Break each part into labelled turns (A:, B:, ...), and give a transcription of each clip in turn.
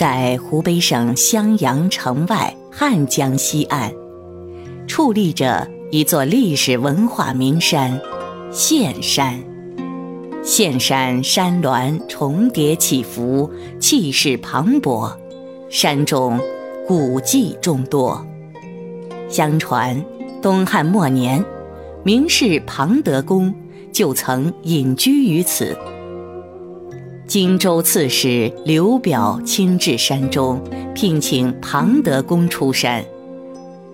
A: 在湖北省襄阳城外汉江西岸，矗立着一座历史文化名山——岘山。岘山山峦重叠起伏，气势磅礴，山中古迹众多。相传，东汉末年，名士庞德公就曾隐居于此。荆州刺史刘表亲至山中，聘请庞德公出山，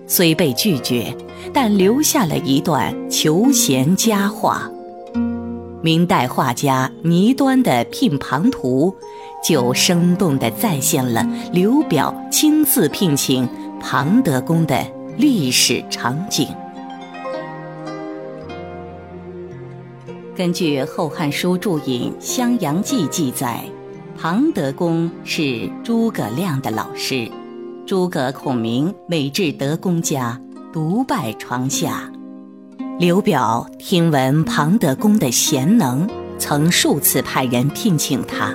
A: 虽被拒绝，但留下了一段求贤佳话。明代画家倪端的《聘庞图》，就生动地再现了刘表亲自聘请庞德公的历史场景。根据《后汉书注引《襄阳记》记载，庞德公是诸葛亮的老师，诸葛孔明每至德公家，独拜床下。刘表听闻庞德公的贤能，曾数次派人聘请他，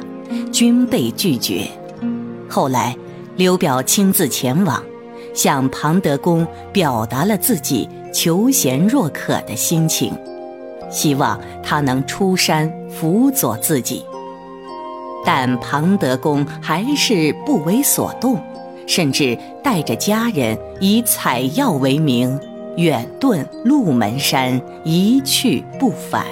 A: 均被拒绝。后来，刘表亲自前往，向庞德公表达了自己求贤若渴的心情。希望他能出山辅佐自己，但庞德公还是不为所动，甚至带着家人以采药为名，远遁鹿门山，一去不返。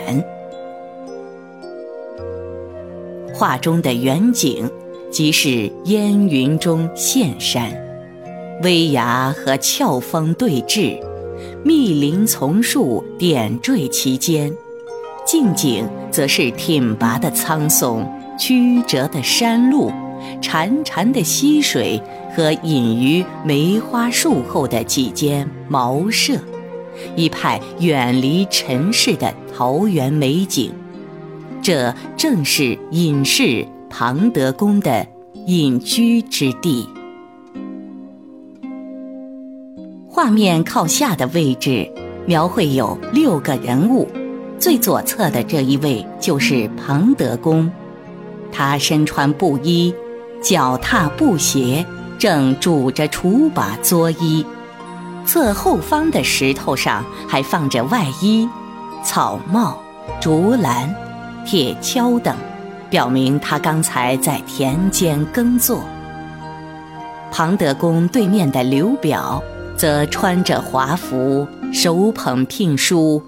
A: 画中的远景，即是烟云中现山，危崖和峭峰对峙。密林丛树点缀其间，近景则是挺拔的苍松、曲折的山路、潺潺的溪水和隐于梅花树后的几间茅舍，一派远离尘世的桃源美景。这正是隐士庞德公的隐居之地。画面靠下的位置，描绘有六个人物。最左侧的这一位就是庞德公，他身穿布衣，脚踏布鞋，正拄着锄把作揖。侧后方的石头上还放着外衣、草帽、竹篮、铁锹等，表明他刚才在田间耕作。庞德公对面的刘表。则穿着华服，手捧聘书，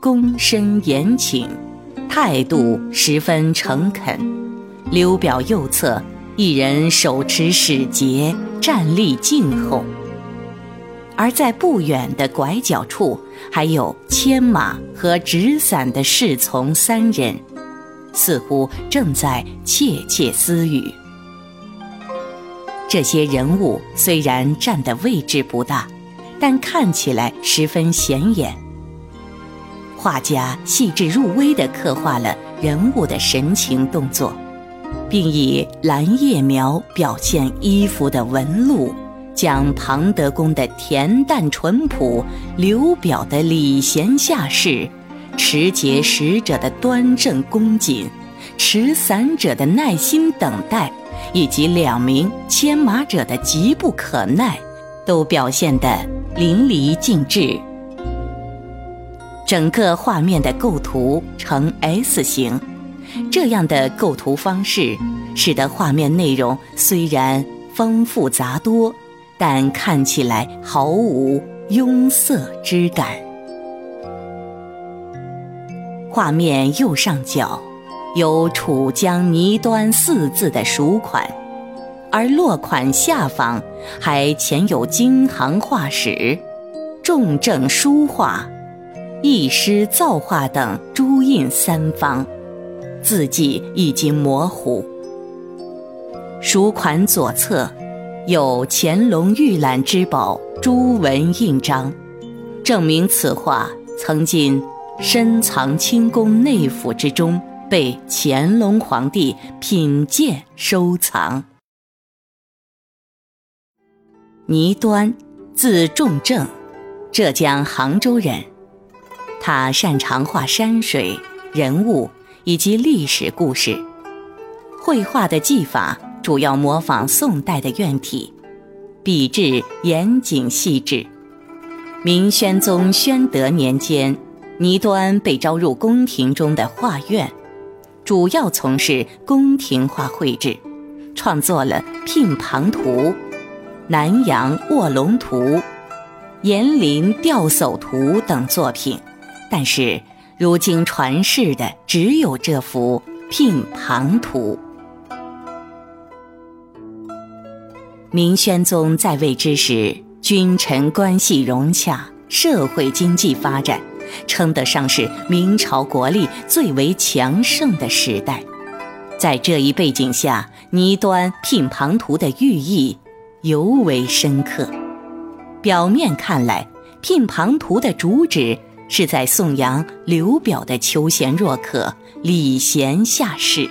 A: 躬身言请，态度十分诚恳。刘表右侧一人手持使节，站立静候。而在不远的拐角处，还有牵马和执伞的侍从三人，似乎正在窃窃私语。这些人物虽然站的位置不大。但看起来十分显眼。画家细致入微地刻画了人物的神情动作，并以蓝叶描表现衣服的纹路，将庞德公的恬淡淳朴、刘表的礼贤下士、持节使者的端正恭谨、持伞者的耐心等待，以及两名牵马者的急不可耐，都表现得。淋漓尽致，整个画面的构图呈 S 型，这样的构图方式使得画面内容虽然丰富杂多，但看起来毫无庸塞之感。画面右上角有“楚江泥端”四字的署款。而落款下方还嵌有京行画史、重正书画、易师造化等朱印三方，字迹已经模糊。书款左侧有乾隆御览之宝朱文印章，证明此画曾经深藏清宫内府之中，被乾隆皇帝品鉴收藏。倪端，字仲正，浙江杭州人。他擅长画山水、人物以及历史故事，绘画的技法主要模仿宋代的院体，笔致严谨细致。明宣宗宣德年间，倪端被招入宫廷中的画院，主要从事宫廷画绘制，创作了《聘庞图》《南阳卧龙图》《延陵吊叟图》等作品，但是如今传世的只有这幅《聘庞图》。明宣宗在位之时，君臣关系融洽，社会经济发展，称得上是明朝国力最为强盛的时代。在这一背景下，倪端《聘庞图》的寓意尤为深刻。表面看来，《聘庞图》的主旨是在颂扬刘表的求贤若渴、礼贤下士。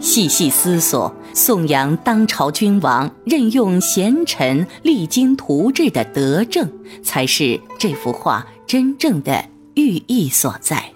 A: 细细思索，颂扬当朝君王任用贤臣、励精图治的德政，才是这幅画真正的寓意所在。